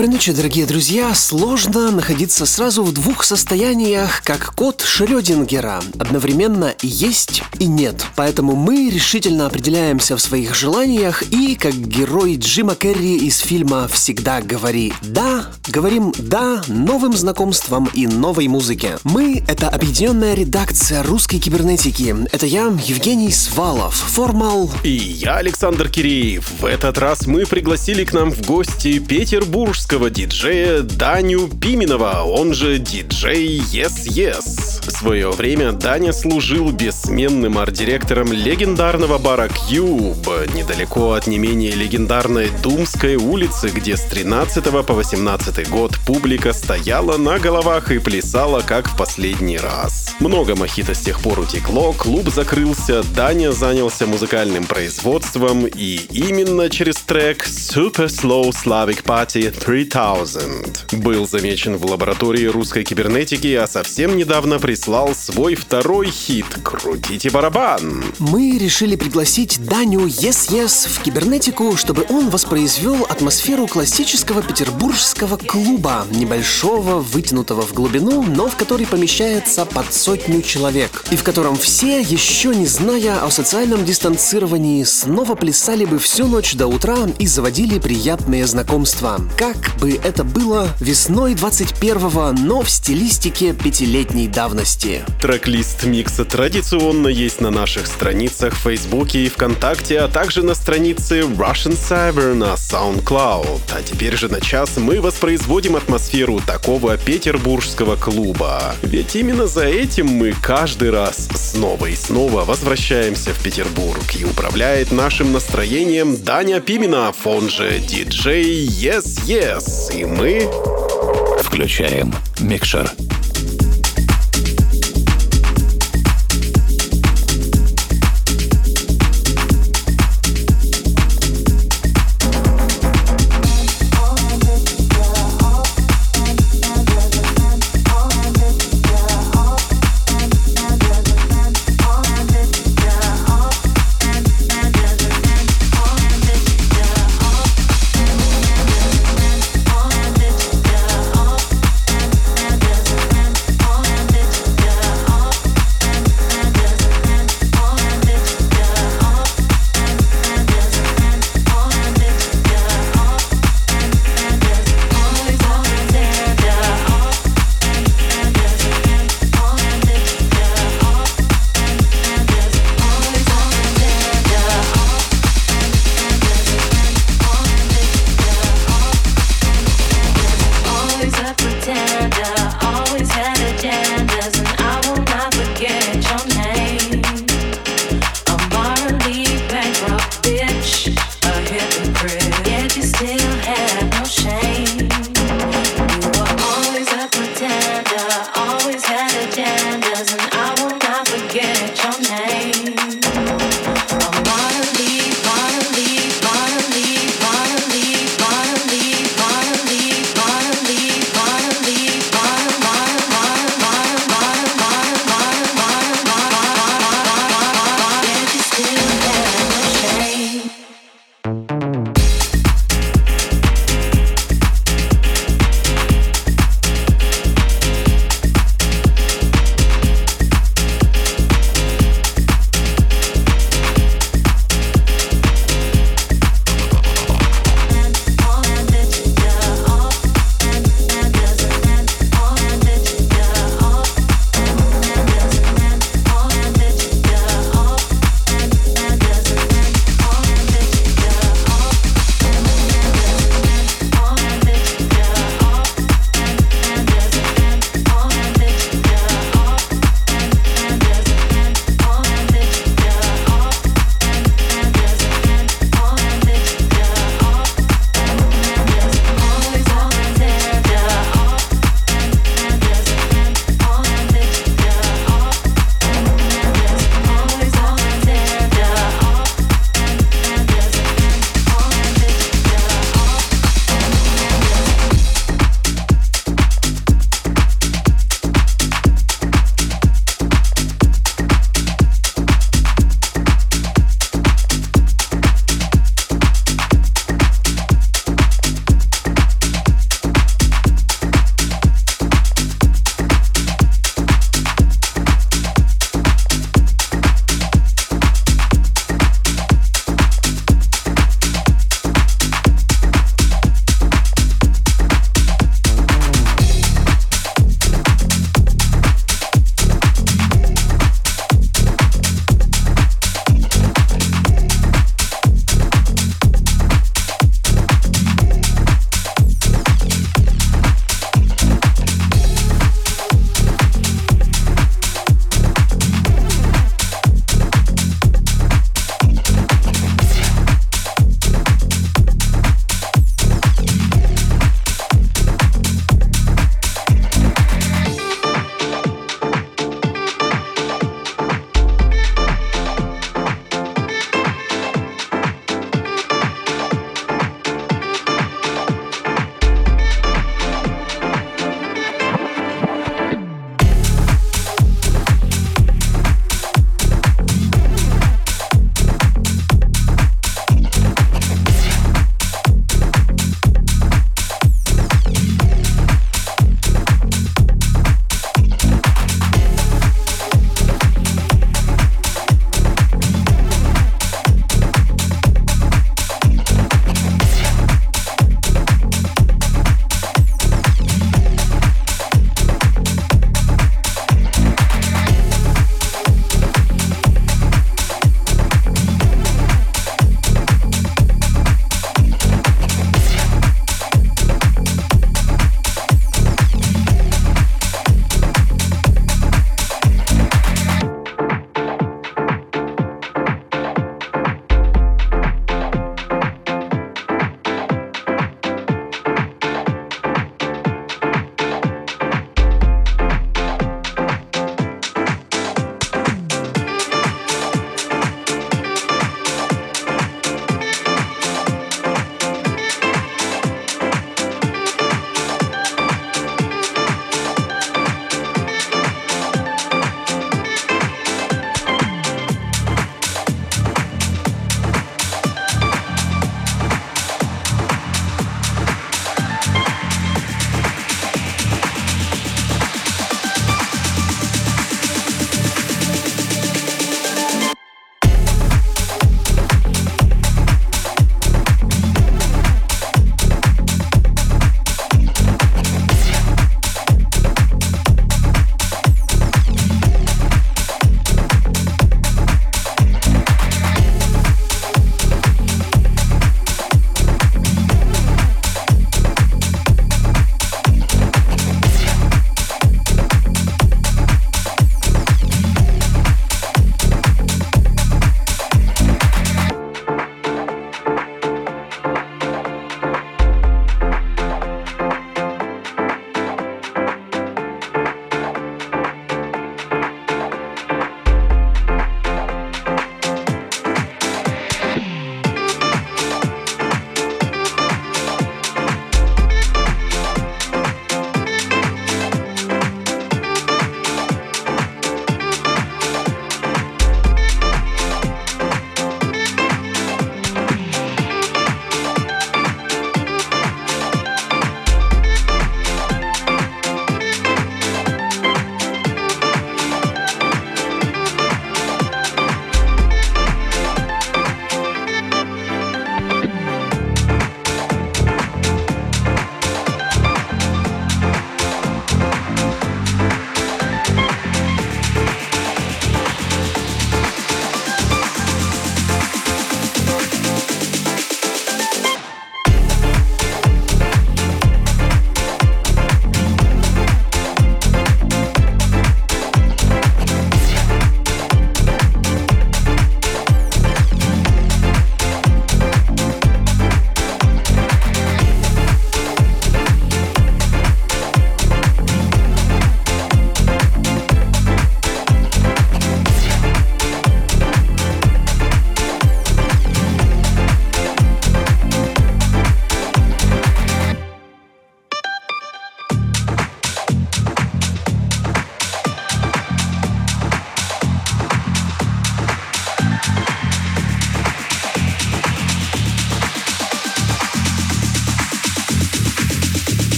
Доброй ночи, дорогие друзья. Сложно находиться сразу в двух состояниях, как кот Шрёдингера. Одновременно есть и нет. Поэтому мы решительно определяемся в своих желаниях и, как герой Джима Керри из фильма «Всегда говори да», говорим «да» новым знакомствам и новой музыке. Мы — это объединенная редакция русской кибернетики. Это я, Евгений Свалов, Формал... И я, Александр Киреев. В этот раз мы пригласили к нам в гости Петербург петербургского диджея Даню Пименова, он же диджей Yes Yes. В свое время Даня служил бессменным арт-директором легендарного бара Cube, недалеко от не менее легендарной Думской улицы, где с 13 по 18 год публика стояла на головах и плясала, как в последний раз. Много мохито с тех пор утекло, клуб закрылся, Даня занялся музыкальным производством, и именно через трек Super Slow Slavic Party 3000 был замечен в лаборатории русской кибернетики, а совсем недавно прислал свой второй хит «Крутите барабан». Мы решили пригласить Даню Yes Yes в кибернетику, чтобы он воспроизвел атмосферу классического петербургского клуба, небольшого, вытянутого в глубину, но в который помещается под сотню человек, и в котором все, еще не зная о социальном дистанцировании, снова плясали бы всю ночь до утра и заводили приятные знакомства. Как как бы это было весной 21-го, но в стилистике пятилетней давности. Трек-лист микса традиционно есть на наших страницах в Фейсбуке и ВКонтакте, а также на странице Russian Cyber на SoundCloud. А теперь же на час мы воспроизводим атмосферу такого петербургского клуба. Ведь именно за этим мы каждый раз снова и снова возвращаемся в Петербург и управляет нашим настроением Даня Пименов, он же диджей Yes Yes. Yes, и мы... Включаем микшер.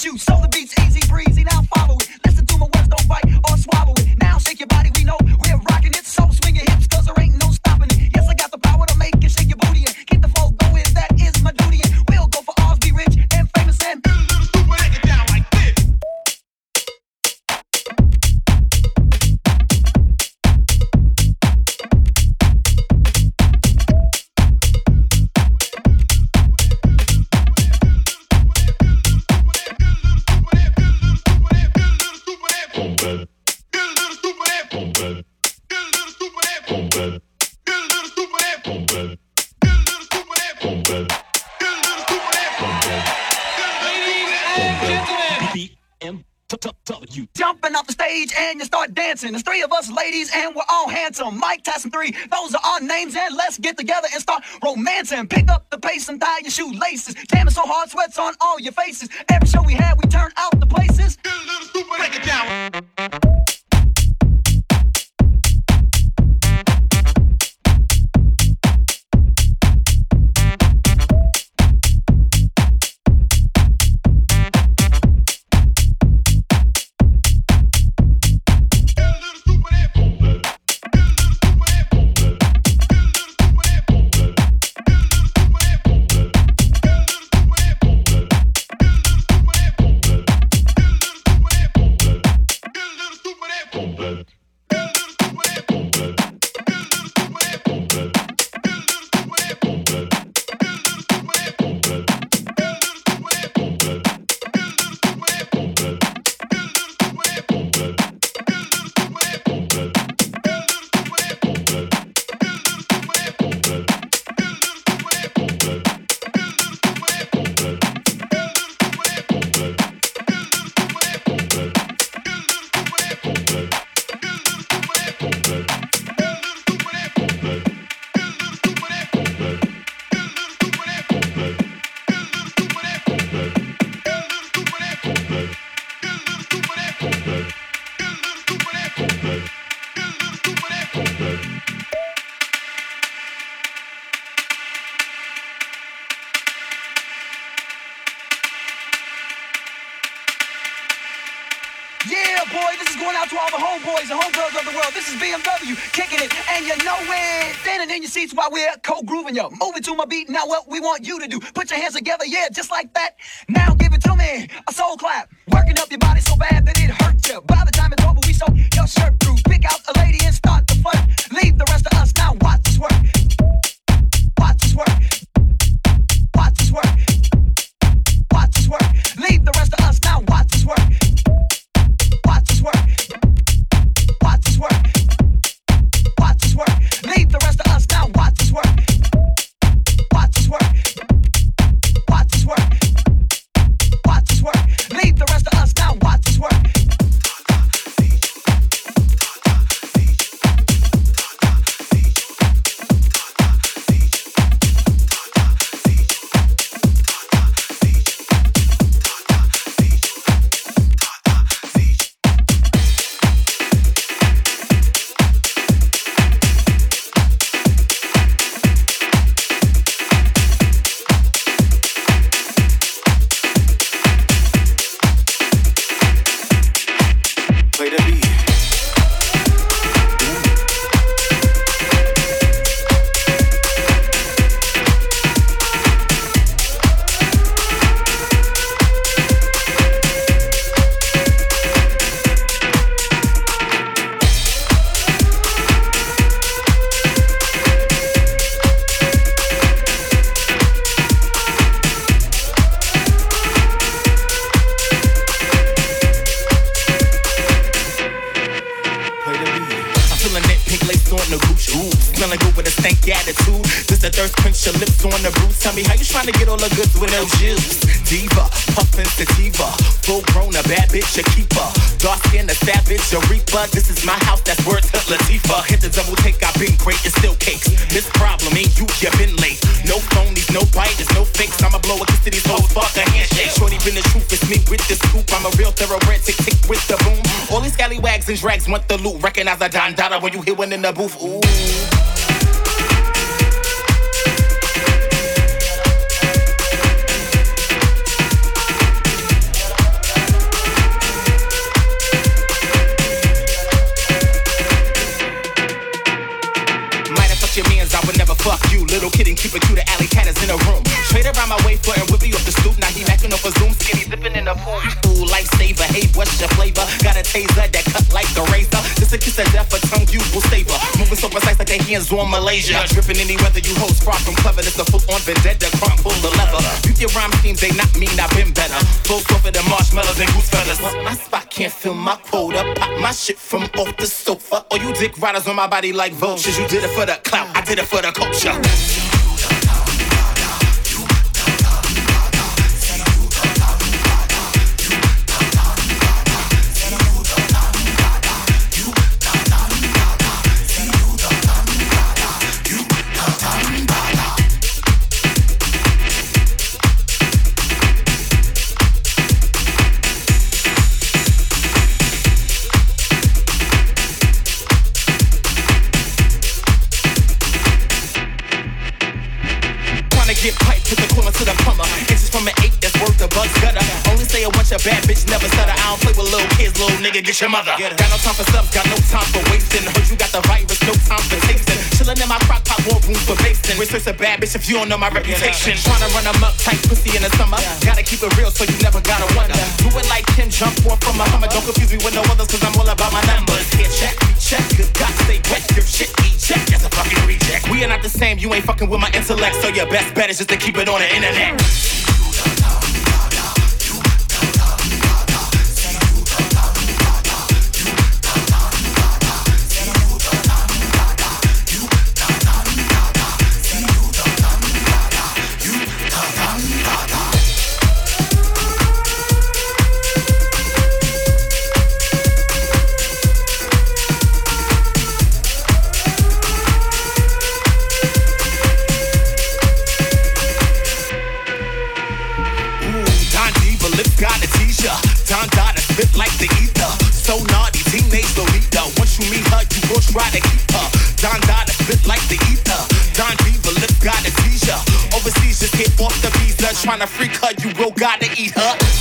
shoot. Stage and you start dancing. There's three of us ladies and we're all handsome. Mike Tyson 3, those are our names. And let's get together and start romancing. Pick up the pace and tie your shoelaces. Jamming so hard, sweats on all your faces. Every show we had, we turn out the places. Break it down. To all the homeboys and homegirls of the world. This is BMW, kicking it, and you know it. Standing in your seats while we're co-grooving you. Moving to my beat, now what we want you to do. Put your hands together, yeah, just like that. Now give it to me, a soul clap. Working up your body so bad that it hurts you. By the time it's over, we sew your shirt through. Pick out a lady and start no Gucci. Ooh. Smelling good with a stank attitude. This the thirst quench your lips on the roof. Tell me how you trying to get all the goods with no juice. Diva, puffin' sativa. Full grown, a bad bitch, a keeper. Dark skin, a savage, a reaper. This is my house, that's words to Latifah. Hit the double take, I've been great, it's still cakes. This problem ain't you, you been late. No phonies, no biters, no fakes. I'ma blow a kiss to these hoes, fuck a handshake. Shorty been the truth, it's me with the scoop. I'm a real thoroughbred, tick tick with the boom. All these scallywags and drags want the loot. Recognize a Don Dada when you hear one in the booth. Ooh. No kidding, keep it cute, the alley cat is in a room. Straight around my way, flirting with me off the stoop. Now he macking off a zoom, skinny zipping in a pool. Ooh, lifesaver, hey, what's your flavor? Got a taser that cut like a razor. Just a kiss of death, a tongue you will savor. Moving so precise like their hands on Malaysia. Dripping any weather you host, far from clever. This a full on vendetta, crumb full of leather. You your rhyme schemes, they not mean, I've been better. Full softer than marshmallows and goose feathers. My spot can't fill my quota. Pop my shit from off the sofa. Or you dick riders on my body like vultures. You did it for the clout, I did it for the culture. Get piped to the corner to the plumber. Inches from an eight that's worth the bucks gutter. Say it once your bad bitch never stutter. I don't play with little kids, little nigga, get your mother. Got no time for subs, got no time for wasting. Heard you got the virus, no time for tasting. Chillin' in my crock pot, more room for basting. Research a bad bitch if you don't know my reputation. Tryna run them up tight pussy in the summer. Gotta keep it real so you never gotta wonder. Do it like Kim jump off from a Hummer. Don't confuse me with no others cause I'm all about my numbers. Here, check, check, good God, stay wet. Your shit, eat check. That's a fucking reject. We are not the same, you ain't fucking with my intellect. So your best bet is just to keep it on the internet. Visa. Tryna freak her, you will gotta eat her.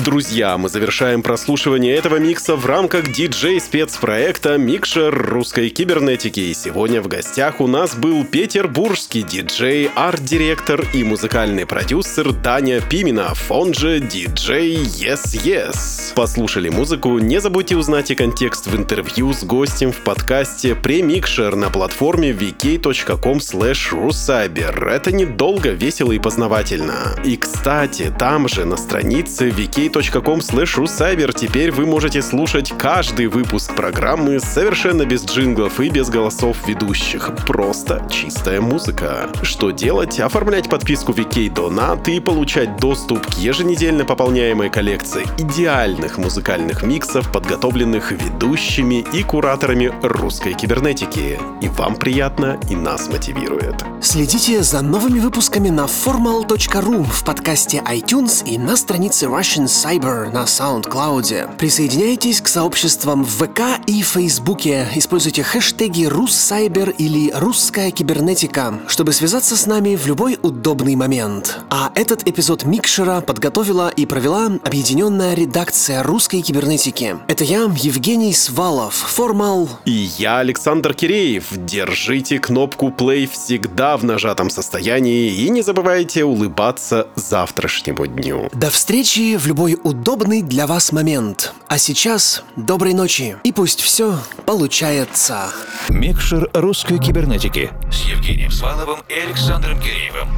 Друзья, мы завершаем прослушивание этого микса в рамках диджей-спецпроекта «Микшер русской кибернетики». И сегодня в гостях у нас был петербургский диджей, арт-директор и музыкальный продюсер Даня Пименов, он же диджей Yes Yes. Послушали музыку? Не забудьте узнать и контекст в интервью с гостем в подкасте «Премикшер» на платформе vk.com rucyber. Это недолго, весело и познавательно. И, кстати, там же на странице vk.com rucyber теперь вы можете слушать каждый выпуск программы совершенно без джинглов и без голосов ведущих. Просто чистая музыка. Что делать? Оформлять подписку VK Donat и получать доступ к еженедельно пополняемой коллекции идеальных музыкальных миксов, подготовленных ведущими и кураторами русской кибернетики. И вам приятно, и нас мотивирует. Следите за новыми выпусками на formal.ru в подкасте iTunes и на странице Russian Cyber на SoundCloud. Присоединяйтесь к сообществам в ВК и Фейсбуке. Используйте хэштеги «Руссайбер» или «Русская кибернетика», чтобы связаться с нами в любой удобный момент. А этот эпизод Микшера подготовила и провела объединенная редакция русской кибернетики. Это я, Евгений Свалов, Формал. И я, Александр Киреев. Держите кнопку play всегда в нажатом состоянии и не забывайте улыбаться завтрашнему дню. До встречи в любой удобный для вас момент. А сейчас доброй ночи. И пусть все получается. Микшер русской кибернетики с Евгением Сваловым и Александром Киреевым.